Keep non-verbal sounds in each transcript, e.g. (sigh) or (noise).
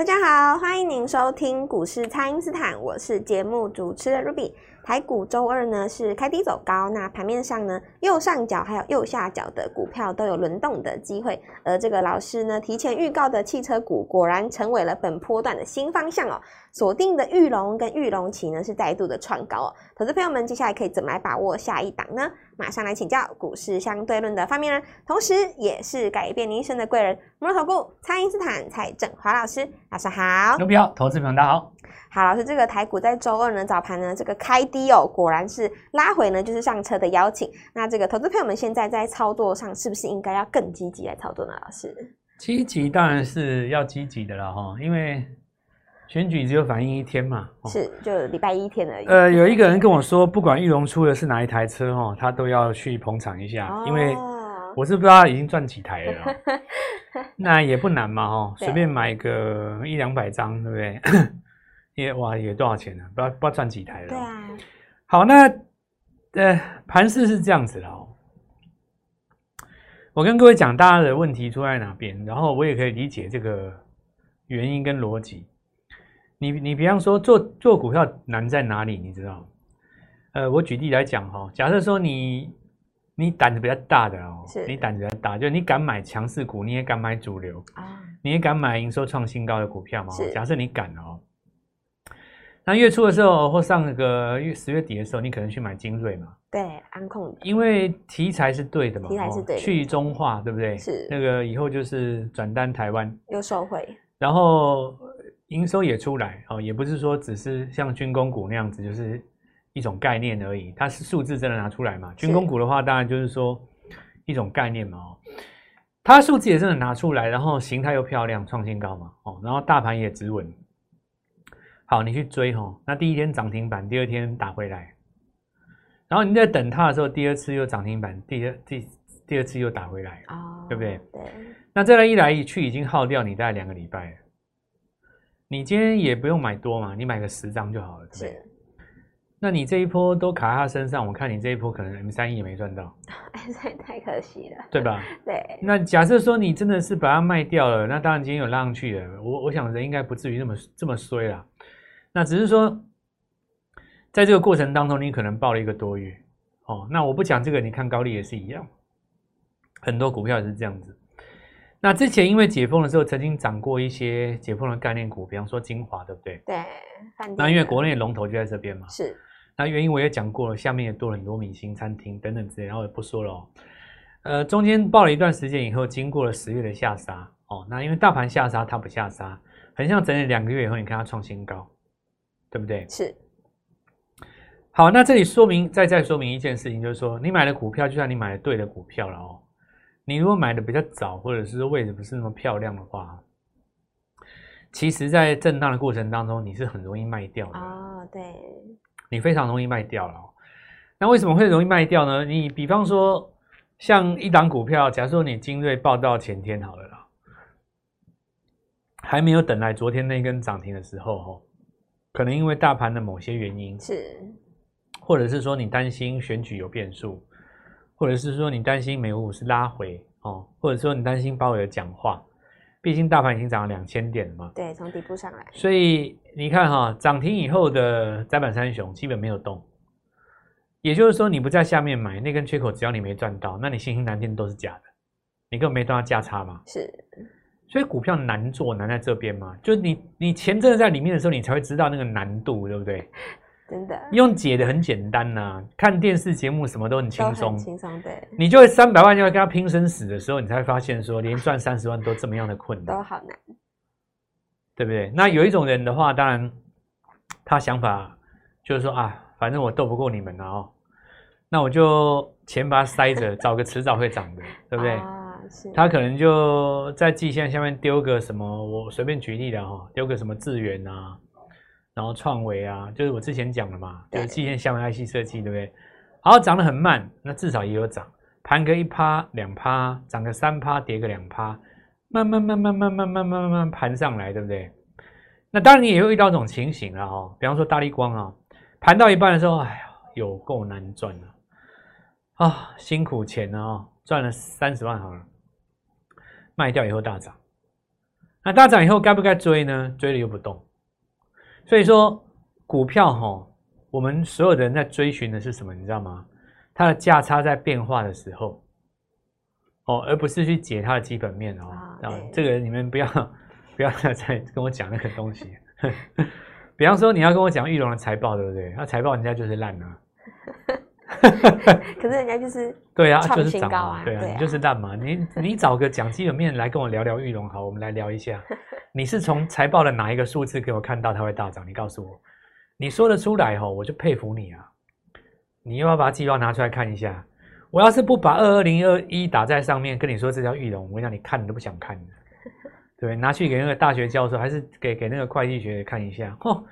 大家好，欢迎您收听股市蔡因斯坦，我是节目主持人 Ruby。台股周二呢是开低走高，那盘面上呢右上角还有右下角的股票都有轮动的机会，而这个老师呢提前预告的汽车股果然成为了本波段的新方向哦。锁定的玉龙跟玉龙旗呢是再度的创高哦，投资朋友们接下来可以怎么来把握下一档呢？马上来请教股市相对论的发明人，同时也是改变你一生的贵人——摩尔投顾蔡因斯坦蔡振华老师，老师好。牛皮好，投资朋友大家好。好，老师，这个台股在周二呢早盘呢这个开低哦，果然是拉回呢就是上车的邀请。那这个投资朋友们现在在操作上是不是应该要更积极来操作呢？老师，积极当然是要积极的了哈，因为。选举只有反映一天嘛，是就礼拜一天而已。呃，有一个人跟我说，不管玉龙出的是哪一台车哦，他都要去捧场一下，哦、因为我是不知道他已经赚几台了，(laughs) 那也不难嘛哈，随便买个一两百张，对不对？也哇，也多少钱呢？不知道不知道赚几台了。对啊。好，那呃，盘势是这样子的哦。我跟各位讲，大家的问题出在哪边，然后我也可以理解这个原因跟逻辑。你你比方说做做股票难在哪里？你知道？呃，我举例来讲哈，假设说你你胆子比较大的哦，你胆子比较大，就是你敢买强势股，你也敢买主流啊，你也敢买营收创新高的股票嘛？假设你敢哦，那月初的时候或上个月十月底的时候，你可能去买精锐嘛？对，安控，因为题材是对的嘛，题材是对的，去中化对不对？是那个以后就是转单台湾又收回，然后。营收也出来哦，也不是说只是像军工股那样子，就是一种概念而已。它是数字真的拿出来嘛？军工股的话，当然就是说一种概念嘛。哦，它数字也真的拿出来，然后形态又漂亮，创新高嘛。哦，然后大盘也止稳。好，你去追哈，那第一天涨停板，第二天打回来，然后你在等它的时候，第二次又涨停板，第二第第二次又打回来，哦，对不对？对。那这样一来一去，已经耗掉你大概两个礼拜了。你今天也不用买多嘛，你买个十张就好了，对不对？那你这一波都卡在他身上，我看你这一波可能 M 三 E 也没赚到，(laughs) 太太可惜了，对吧？对。那假设说你真的是把它卖掉了，那当然今天有拉上去了，我我想人应该不至于那么这么衰啦。那只是说，在这个过程当中，你可能报了一个多月，哦，那我不讲这个，你看高利也是一样，很多股票也是这样子。那之前因为解封的时候，曾经涨过一些解封的概念股，比方说精华，对不对？对。那因为国内龙头就在这边嘛。是。那原因我也讲过了，下面也多了很多明星餐厅等等之类，然后也不说了哦。呃，中间报了一段时间以后，经过了十月的下杀哦。那因为大盘下杀，它不下杀，很像整理两个月以后，你看它创新高，对不对？是。好，那这里说明再再说明一件事情，就是说你买的股票，就算你买的对的股票了哦。你如果买的比较早，或者是说位置不是那么漂亮的话，其实，在震荡的过程当中，你是很容易卖掉的。哦，对，你非常容易卖掉了。那为什么会容易卖掉呢？你比方说，像一档股票，假如说你精锐报到前天好了啦，还没有等来昨天那根涨停的时候，可能因为大盘的某些原因是，或者是说你担心选举有变数。或者是说你担心美股是拉回哦，或者说你担心鲍威尔讲话，毕竟大盘已经涨了两千点了嘛。对，从底部上来。所以你看哈，涨停以后的窄板三雄基本没有动，也就是说你不在下面买那根缺口，只要你没赚到，那你信心难定都是假的，你根本没赚到价差嘛。是，所以股票难做难在这边嘛，就你你钱真的在里面的时候，你才会知道那个难度，对不对？真的用解的很简单呐、啊，看电视节目什么都很轻松，轻松对。你就会三百万要跟他拼生死的时候，你才会发现说，连赚三十万都这么样的困难，都好难，对不对？那有一种人的话，当然他想法就是说啊，反正我斗不过你们了哦，那我就钱把它塞着，找个迟早会涨的，对不对？他可能就在季线下面丢个什么，我随便举例的哈，丢个什么智源啊。然后创维啊，就是我之前讲的嘛，就是季线下面 IC 设计，对不对？好，涨得很慢，那至少也有涨，盘个一趴两趴，涨个三趴，跌个两趴，慢慢慢慢慢慢慢慢慢慢盘上来，对不对？那当然你也会遇到这种情形了哈，比方说大立光啊，盘到一半的时候，哎呀，有够难赚了啊，辛苦钱啊，赚了三十万好了，卖掉以后大涨，那大涨以后该不该追呢？追了又不动，所以说股票哈，我们所有的人在追寻的是什么？你知道吗？它的价差在变化的时候，哦，而不是去解它的基本面哦。啊，这个你们不要 (laughs) 不要再跟我讲那个东西。(laughs) 比方说，你要跟我讲玉龙的财报，对不对？那财报人家就是烂啊。(laughs) 可是人家就是对啊，就是涨啊，对啊，你就是烂嘛。你你找个讲基本面来跟我聊聊玉龙，好，我们来聊一下。(laughs) 你是从财报的哪一个数字给我看到它会大涨？你告诉我，你说得出来吼，我就佩服你啊。你要不要把计划拿出来看一下？我要是不把二二零二一打在上面，跟你说这叫玉龙，我跟你讲，你看你都不想看。(laughs) 对，拿去给那个大学教授，还是给给那个会计学看一下？哦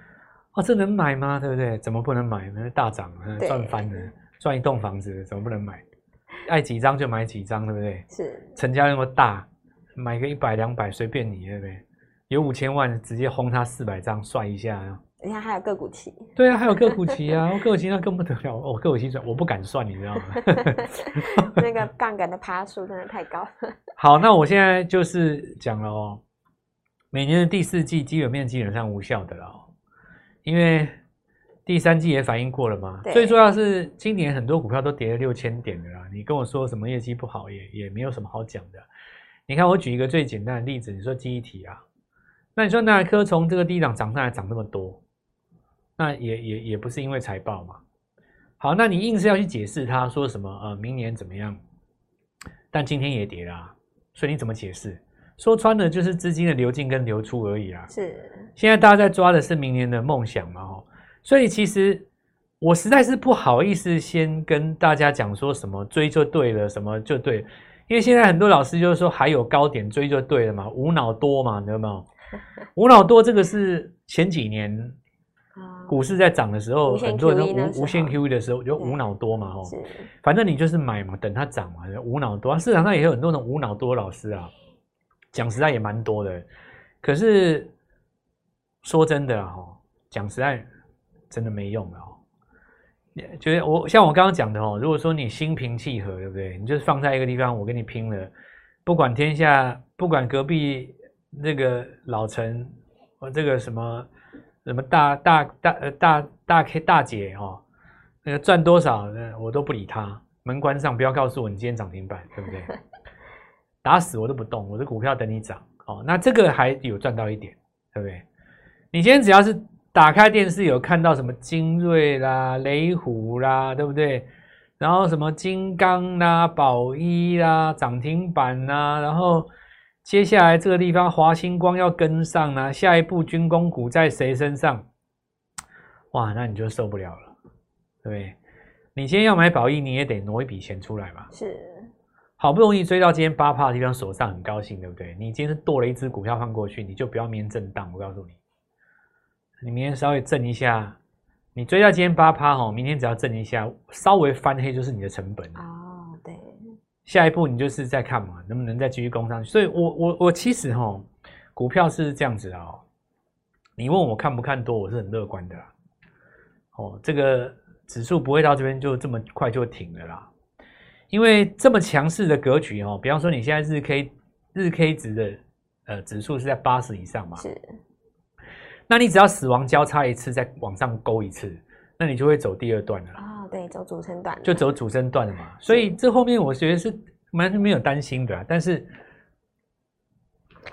哦，这能买吗？对不对？怎么不能买？那大涨，赚翻了，赚一栋房子，怎么不能买？爱几张就买几张，对不对？是，成交那么大，买个一百两百随便你，对不对？有五千万，直接轰他四百张，算一下。你看还有个股期，对啊，还有个股期啊，个股期那更不得了哦，个股期算我不敢算，你知道吗？(laughs) 那个杠杆的趴数真的太高。(laughs) 好，那我现在就是讲了哦，每年的第四季基本面基本上无效的了哦，因为第三季也反映过了嘛。最重要是今年很多股票都跌了六千点的啦，你跟我说什么业绩不好也也没有什么好讲的。你看我举一个最简单的例子，你说记忆体啊，那你说那颗从这个低档涨上来涨那么多？那也也也不是因为财报嘛，好，那你硬是要去解释它说什么呃，明年怎么样？但今天也跌啦，啊，所以你怎么解释？说穿了就是资金的流进跟流出而已啊。是，现在大家在抓的是明年的梦想嘛，哦，所以其实我实在是不好意思先跟大家讲说什么追就对了，什么就对，因为现在很多老师就是说还有高点追就对了嘛，无脑多嘛，你有没有？无脑多这个是前几年。股市在涨的时候，很多人都无无限 QE 的时候就无脑多嘛，哦，反正你就是买嘛，等它涨嘛，无脑多。市场上也有很多种无脑多老师啊，讲实在也蛮多的。可是说真的啊，吼，讲实在真的没用的哦。觉得我像我刚刚讲的哦，如果说你心平气和，对不对？你就是放在一个地方，我跟你拼了，不管天下，不管隔壁那个老陈，我这个什么。什么大大大呃大大 K 大姐哦，那个赚多少呢？我都不理他，门关上，不要告诉我你今天涨停板，对不对？(laughs) 打死我都不动，我的股票等你涨哦。那这个还有赚到一点，对不对？你今天只要是打开电视有看到什么精锐啦、雷虎啦，对不对？然后什么金刚啦、宝一啦、涨停板啦，然后。接下来这个地方，华星光要跟上啦！下一步军工股在谁身上？哇，那你就受不了了，对不对？你今天要买宝一，你也得挪一笔钱出来嘛。是，好不容易追到今天八趴的地方，手上很高兴，对不对？你今天是剁了一只股票放过去，你就不要明天震荡。我告诉你，你明天稍微震一下，你追到今天八趴哈，明天只要震一下，稍微翻黑就是你的成本。哦，对。下一步你就是在看嘛，能不能再继续攻上去？所以我，我我我其实哈，股票是这样子哦。你问我看不看多，我是很乐观的啦。哦，这个指数不会到这边就这么快就停了啦，因为这么强势的格局哦。比方说，你现在日 K 日 K 值的呃指数是在八十以上嘛？是。那你只要死亡交叉一次，再往上勾一次，那你就会走第二段了啊。对，走主升段就走主升段了嘛，所以这后面我觉得是完全没有担心的啊。但是，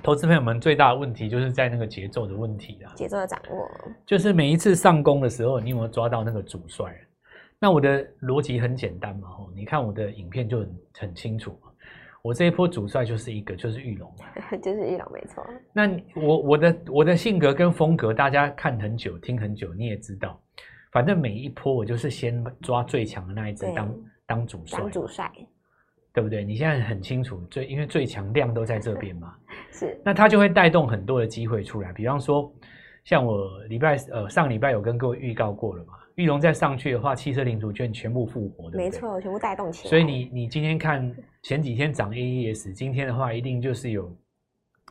投资朋友们最大的问题就是在那个节奏的问题啊，节奏的掌握，就是每一次上攻的时候，你有没有抓到那个主帅？那我的逻辑很简单嘛，吼，你看我的影片就很很清楚，我这一波主帅就是一个，就是玉龙，(laughs) 就是玉龙，没错。那我我的我的性格跟风格，大家看很久，听很久，你也知道。反正每一波我就是先抓最强的那一只当当主帅，当主帅，对不对？你现在很清楚，最因为最强量都在这边嘛，(laughs) 是。那它就会带动很多的机会出来，比方说，像我礼拜呃上礼拜有跟各位预告过了嘛，玉龙再上去的话，汽车零组件全部复活的，没错，全部带动起来。所以你你今天看前几天涨 AES，今天的话一定就是有。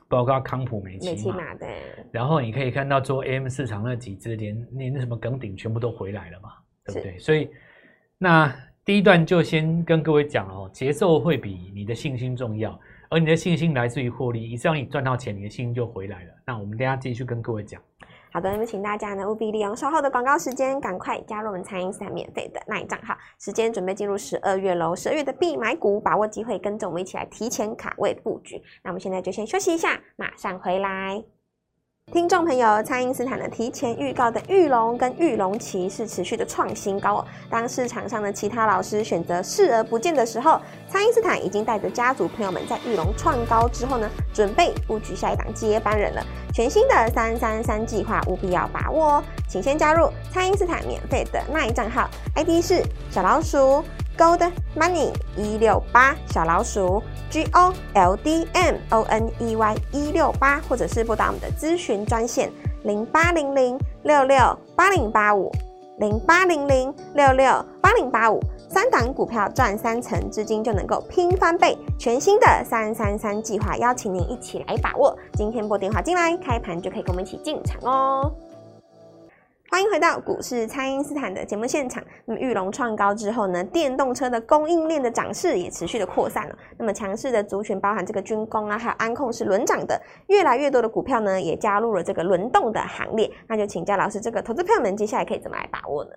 包括康普、美奇。然后你可以看到做 AM 市场那几只，连连那什么梗顶全部都回来了嘛，对不对？所以那第一段就先跟各位讲哦，节奏会比你的信心重要，而你的信心来自于获利，一旦你赚到钱，你的信心就回来了。那我们等一下继续跟各位讲。好的，那么请大家呢务必利用稍后的广告时间，赶快加入我们餐饮三免费的那一账号。时间准备进入十二月喽，十二月的必买股，把握机会，跟着我们一起来提前卡位布局。那我们现在就先休息一下，马上回来。听众朋友，蔡因斯坦的提前预告的玉龙跟裕隆期是持续的创新高哦。当市场上的其他老师选择视而不见的时候，蔡因斯坦已经带着家族朋友们在玉龙创高之后呢，准备布局下一档接班人了。全新的三三三计划务必要把握哦，请先加入蔡因斯坦免费的 LINE 账号，ID 是小老鼠。Gold Money 一六八小老鼠 G O L D M O N E Y 一六八，或者是拨打我们的咨询专线零八零零六六八零八五零八零零六六八零八五，三档股票赚三成，资金就能够拼翻倍。全新的三三三计划，邀请您一起来把握。今天拨电话进来，开盘就可以跟我们一起进场哦。欢迎回到股市，蔡因斯坦的节目现场。那么，玉龙创高之后呢，电动车的供应链的涨势也持续的扩散了。那么，强势的族群包含这个军工啊，还有安控是轮涨的，越来越多的股票呢，也加入了这个轮动的行列。那就请教老师，这个投资朋友们接下来可以怎么来把握呢？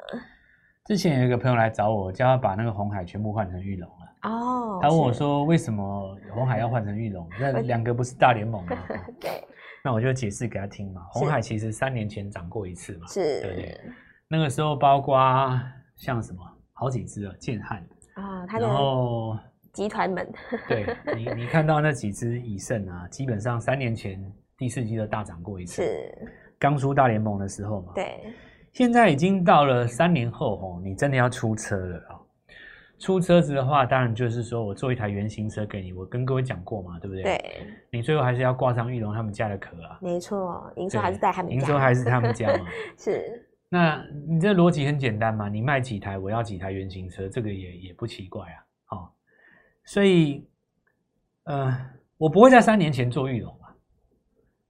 之前有一个朋友来找我，叫他把那个红海全部换成玉龙了。哦，他问我说，为什么红海要换成玉龙？那 (laughs) 两个不是大联盟吗？(laughs) 对。那我就解释给他听嘛。红海其实三年前涨过一次嘛，是，对不对？那个时候包括像什么好几只啊，建汉啊，他然后集团们，(laughs) 对你你看到那几只以盛啊，基本上三年前第四季都大涨过一次，是刚出大联盟的时候嘛。对，现在已经到了三年后哦，你真的要出车了啊。出车子的话，当然就是说我做一台原型车给你，我跟各位讲过嘛，对不对？对。你最后还是要挂上玉龙他们家的壳啊。没错，营收还是在他们家。营收还是他们家嘛。(laughs) 是。那你这逻辑很简单嘛，你卖几台，我要几台原型车，这个也也不奇怪啊。哦。所以，呃，我不会在三年前做玉龙啊，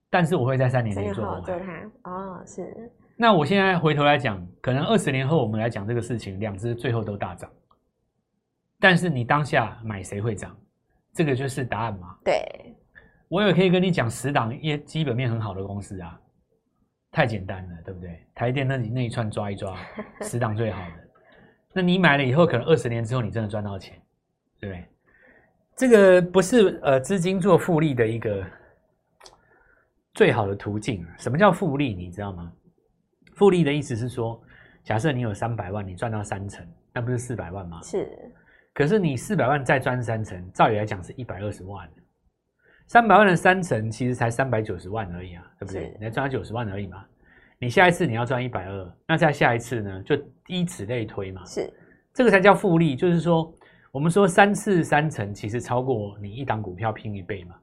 但是我会在三年前做鸿海。做它。哦，是。那我现在回头来讲，可能二十年后我们来讲这个事情，两只最后都大涨。但是你当下买谁会涨？这个就是答案嘛。对，我也可以跟你讲十档业基本面很好的公司啊，太简单了，对不对？台电那里那一串抓一抓，(laughs) 十档最好的，那你买了以后，可能二十年之后你真的赚到钱，对不对？这个不是呃资金做复利的一个最好的途径。什么叫复利？你知道吗？复利的意思是说，假设你有三百万，你赚到三成，那不是四百万吗？是。可是你四百万再赚三成，照理来讲是一百二十万，三百万的三成其实才三百九十万而已啊，对不对？你才赚九十万而已嘛。你下一次你要赚一百二，那再下一次呢，就依此类推嘛。是，这个才叫复利，就是说我们说三次三成，其实超过你一档股票拼一倍嘛。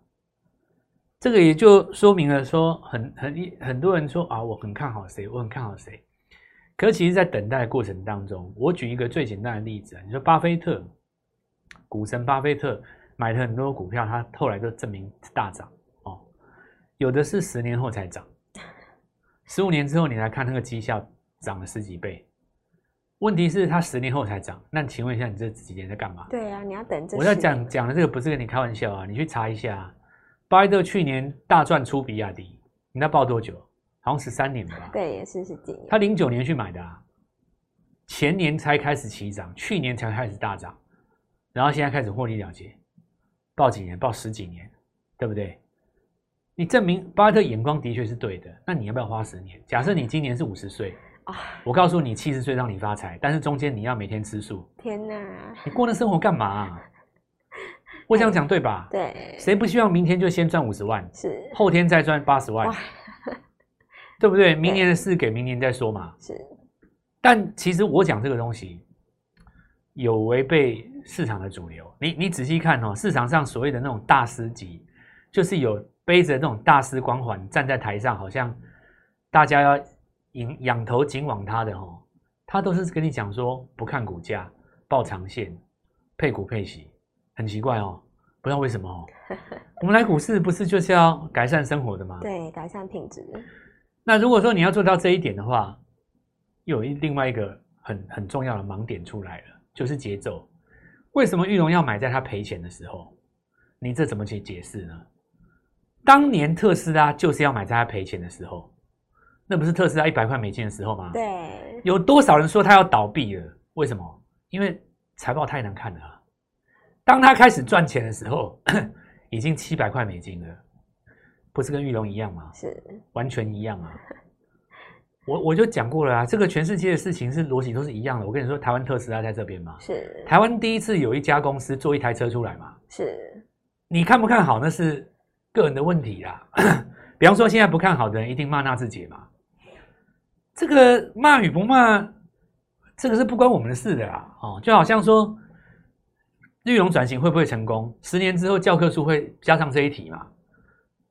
这个也就说明了说很很很多人说啊，我很看好谁，我很看好谁。可是其实，在等待的过程当中，我举一个最简单的例子啊，你说巴菲特。股神巴菲特买了很多股票，他后来都证明大涨哦。有的是十年后才涨，十五年之后你来看那个绩效涨了十几倍。问题是，他十年后才涨，那请问一下，你这几年在干嘛？对啊，你要等这。我在讲讲的这个不是跟你开玩笑啊，你去查一下，巴菲特去年大赚出比亚迪，你知道抱多久？好像十三年吧。对，也是十几年。他零九年去买的啊，前年才开始起涨，去年才开始大涨。然后现在开始获利了结，报几年？报十几年，对不对？你证明巴菲特眼光的确是对的。那你要不要花十年？假设你今年是五十岁，我告诉你七十岁让你发财，但是中间你要每天吃素。天哪！你过那生活干嘛啊？(laughs) 我想讲对吧？对。谁不希望明天就先赚五十万？是。后天再赚八十万？对不对？(laughs) 明年的事给明年再说嘛。是。但其实我讲这个东西。有违背市场的主流，你你仔细看哦，市场上所谓的那种大师级，就是有背着那种大师光环站在台上，好像大家要仰仰头紧往他的哦，他都是跟你讲说不看股价，抱长线，配股配息，很奇怪哦，不知道为什么哦。(laughs) 我们来股市不是就是要改善生活的吗？对，改善品质。那如果说你要做到这一点的话，又有一另外一个很很重要的盲点出来了。就是节奏，为什么玉龙要买在他赔钱的时候？你这怎么去解释呢？当年特斯拉就是要买在他赔钱的时候，那不是特斯拉一百块美金的时候吗？对，有多少人说他要倒闭了？为什么？因为财报太难看了啊。当他开始赚钱的时候，(coughs) 已经七百块美金了，不是跟玉龙一样吗？是，完全一样啊。我我就讲过了啊，这个全世界的事情是逻辑都是一样的。我跟你说，台湾特斯拉在这边嘛，是台湾第一次有一家公司做一台车出来嘛，是。你看不看好那是个人的问题啦。(coughs) 比方说，现在不看好的人一定骂纳智捷嘛，这个骂与不骂，这个是不关我们的事的啦。哦，就好像说，裕隆转型会不会成功？十年之后教科书会加上这一题嘛，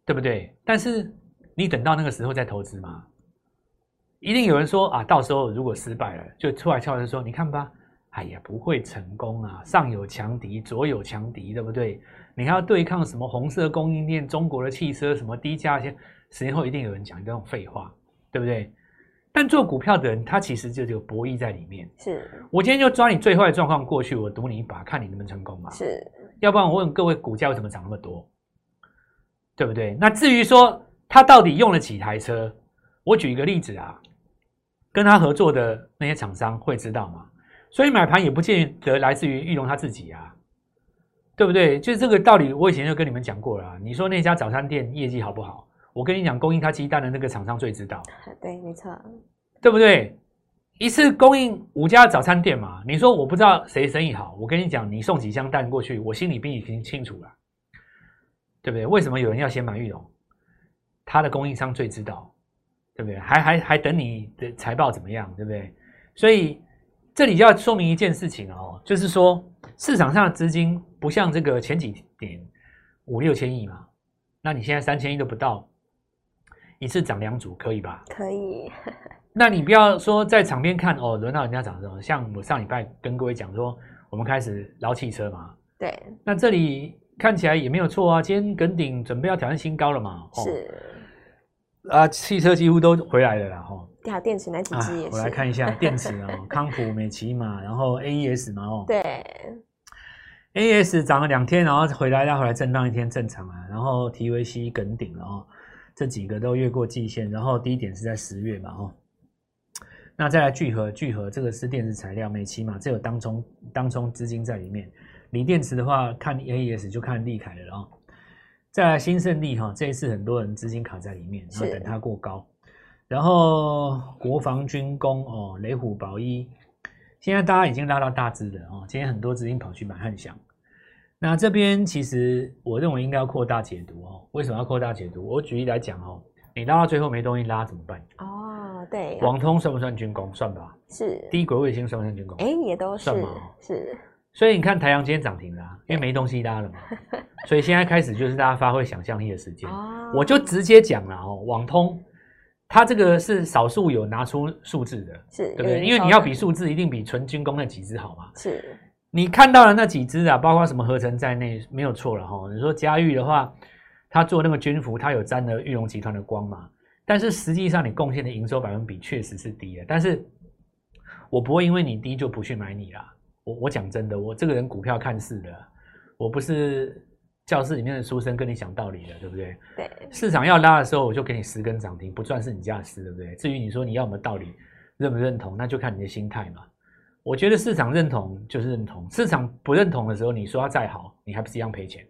对不对？但是你等到那个时候再投资嘛。一定有人说啊，到时候如果失败了，就出来敲人说：“你看吧，哎呀，不会成功啊，上有强敌，左有强敌，对不对？你还要对抗什么红色供应链、中国的汽车什么低价钱，十年后一定有人讲这种废话，对不对？但做股票的人，他其实就有博弈在里面。是我今天就抓你最坏的状况过去，我赌你一把，看你能不能成功嘛？是，要不然我问各位，股价为什么涨那么多？对不对？那至于说他到底用了几台车，我举一个例子啊。跟他合作的那些厂商会知道吗？所以买盘也不见得来自于玉龙他自己啊，对不对？就是这个道理，我以前就跟你们讲过了。你说那家早餐店业绩好不好？我跟你讲，供应他鸡蛋的那个厂商最知道。对，没错，对不对？一次供应五家早餐店嘛，你说我不知道谁生意好，我跟你讲，你送几箱蛋过去，我心里比你清清楚了，对不对？为什么有人要先买玉龙？他的供应商最知道。对不对？还还还等你的财报怎么样？对不对？所以这里就要说明一件事情哦，就是说市场上的资金不像这个前几年五六千亿嘛，那你现在三千亿都不到，一次涨两组可以吧？可以。(laughs) 那你不要说在场边看哦，轮到人家涨的时候，像我上礼拜跟各位讲说，我们开始捞汽车嘛。对。那这里看起来也没有错啊，今天耿鼎准备要挑战新高了嘛？哦、是。啊，汽车几乎都回来了啦，哈。电电池那几只也是。我来看一下 (laughs) 电池哦，康普、美琪玛，然后 AES 嘛，哦。对。AES 涨了两天，然后回来，再回来震荡一天，正常啊。然后 TVC 耿鼎，然后这几个都越过季线，然后低点是在十月嘛，哦。那再来聚合，聚合这个是电池材料，美琪玛这有当冲当冲资金在里面。锂电池的话，看 AES 就看利凯了哦。再来新胜利哈，这一次很多人资金卡在里面，然后等它过高。然后国防军工哦，雷虎宝一，现在大家已经拉到大支了哦。今天很多资金跑去买汉翔，那这边其实我认为应该要扩大解读哦。为什么要扩大解读？我举例来讲哦，你拉到最后没东西拉怎么办？哦，对，网通算不算军工？算吧。是。低轨卫星算不算军工？哎，也都是。算吗？是。所以你看，台阳今天涨停了，因为没东西拉了嘛。所以现在开始就是大家发挥想象力的时间。(laughs) 我就直接讲了哦，网通它这个是少数有拿出数字的，是对不对？因为你要比数字，一定比纯军工那几只好嘛。是。你看到了那几只啊，包括什么合成在内，没有错了哈。你说嘉裕的话，他做那个军服，他有沾了玉龙集团的光嘛？但是实际上你贡献的营收百分比确实是低的。但是我不会因为你低就不去买你啦。我我讲真的，我这个人股票看市的，我不是教室里面的书生跟你讲道理的，对不对？对。市场要拉的时候，我就给你十根涨停，不赚是你家的事，对不对？至于你说你要什么道理，认不认同，那就看你的心态嘛。我觉得市场认同就是认同，市场不认同的时候，你说它再好，你还不是一样赔钱，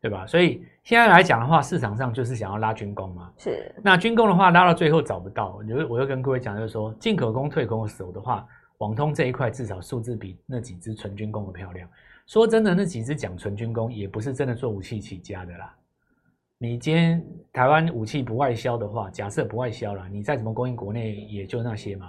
对吧？所以现在来讲的话，市场上就是想要拉军工嘛。是。那军工的话，拉到最后找不到，我我又跟各位讲，就是说进可攻退可守的话。网通这一块至少数字比那几只纯军工的漂亮。说真的，那几只讲纯军工也不是真的做武器起家的啦。你今天台湾武器不外销的话，假设不外销了，你再怎么供应国内，也就那些嘛。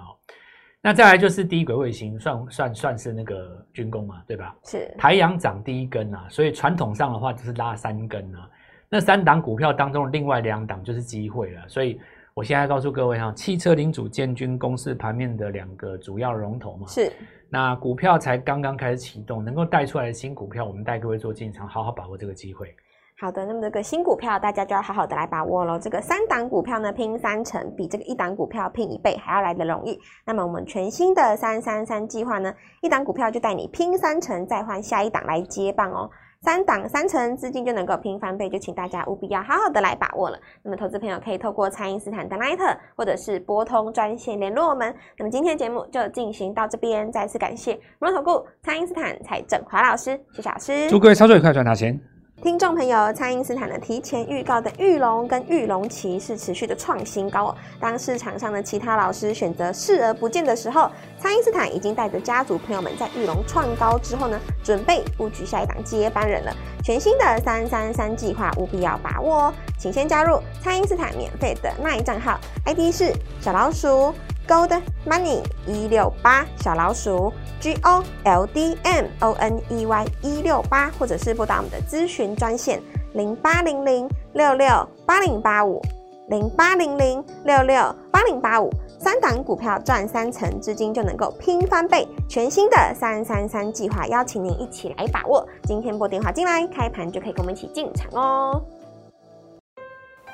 那再来就是低轨卫星，算算算是那个军工嘛，对吧？是。台阳涨第一根啊，所以传统上的话就是拉三根啊。那三档股票当中的另外两档就是机会了，所以。我现在告诉各位哈，汽车零组建军公司盘面的两个主要龙头嘛。是。那股票才刚刚开始启动，能够带出来的新股票，我们带各位做进场，好好把握这个机会。好的，那么这个新股票大家就要好好的来把握喽。这个三档股票呢，拼三成，比这个一档股票拼一倍还要来得容易。那么我们全新的三三三计划呢，一档股票就带你拼三成，再换下一档来接棒哦。三档三成资金就能够拼翻倍，就请大家务必要好好的来把握了。那么投资朋友可以透过蔡因斯坦的 LINE 或者是拨通专线联络我们。那么今天的节目就进行到这边，再次感谢摩投顾蔡因斯坦蔡正华老师，谢谢老师，祝各位操作愉快，赚大钱。听众朋友，蔡因斯坦的提前预告的玉龙跟裕隆期是持续的创新高哦。当市场上的其他老师选择视而不见的时候，蔡因斯坦已经带着家族朋友们在玉龙创高之后呢，准备布局下一档接班人了。全新的三三三计划务必要把握哦，请先加入蔡因斯坦免费的 LINE 账号，ID 是小老鼠 Gold Money 一六八小老鼠。G O L D M O N E Y 一六八，或者是拨打我们的咨询专线零八零零六六八零八五零八零零六六八零八五，三档股票赚三成，资金就能够拼翻倍。全新的三三三计划，邀请您一起来把握。今天拨电话进来，开盘就可以跟我们一起进场哦。